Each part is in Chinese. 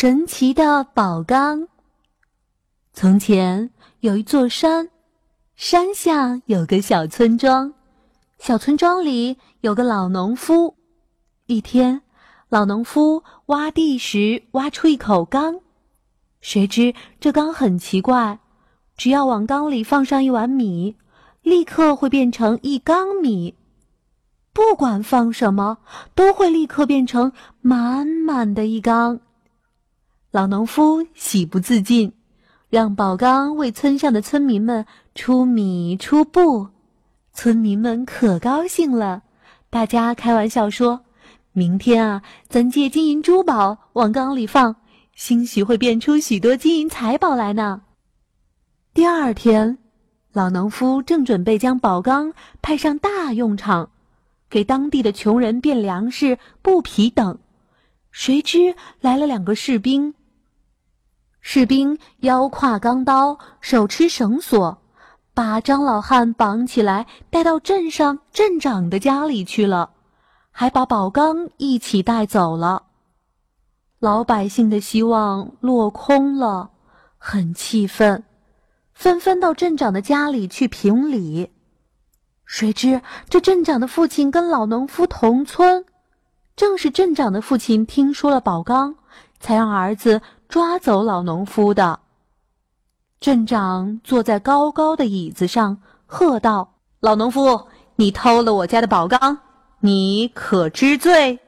神奇的宝缸。从前有一座山，山下有个小村庄，小村庄里有个老农夫。一天，老农夫挖地时挖出一口缸，谁知这缸很奇怪，只要往缸里放上一碗米，立刻会变成一缸米。不管放什么，都会立刻变成满满的一缸。老农夫喜不自禁，让宝缸为村上的村民们出米出布。村民们可高兴了，大家开玩笑说：“明天啊，咱借金银珠宝往缸里放，兴许会变出许多金银财宝来呢。”第二天，老农夫正准备将宝缸派上大用场。给当地的穷人变粮食、布匹等，谁知来了两个士兵。士兵腰挎钢刀，手持绳索，把张老汉绑起来，带到镇上镇长的家里去了，还把宝钢一起带走了。老百姓的希望落空了，很气愤，纷纷到镇长的家里去评理。谁知这镇长的父亲跟老农夫同村，正是镇长的父亲听说了宝钢，才让儿子抓走老农夫的。镇长坐在高高的椅子上，喝道：“老农夫，你偷了我家的宝缸，你可知罪？”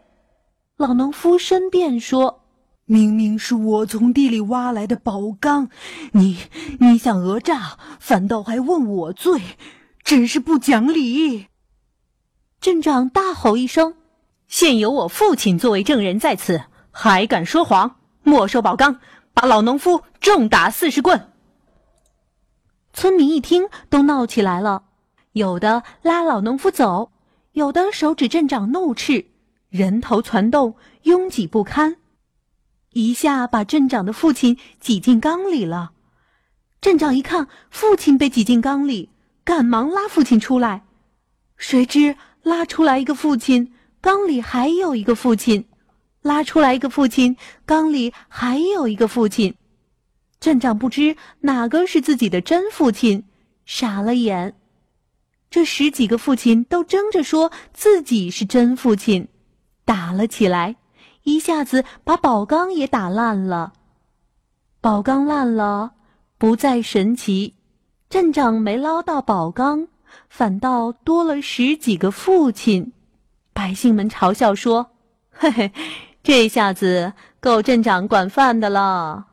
老农夫申辩说：“明明是我从地里挖来的宝缸，你你想讹诈，反倒还问我罪。”真是不讲理！镇长大吼一声：“现有我父亲作为证人在此，还敢说谎？没收宝钢，把老农夫重打四十棍！”村民一听，都闹起来了，有的拉老农夫走，有的手指镇长怒斥，人头攒动，拥挤不堪，一下把镇长的父亲挤进缸里了。镇长一看父亲被挤进缸里。赶忙拉父亲出来，谁知拉出来一个父亲，缸里还有一个父亲；拉出来一个父亲，缸里还有一个父亲。镇长不知哪个是自己的真父亲，傻了眼。这十几个父亲都争着说自己是真父亲，打了起来，一下子把宝缸也打烂了。宝缸烂了，不再神奇。镇长没捞到宝缸，反倒多了十几个父亲。百姓们嘲笑说：“ 嘿嘿，这下子够镇长管饭的了。”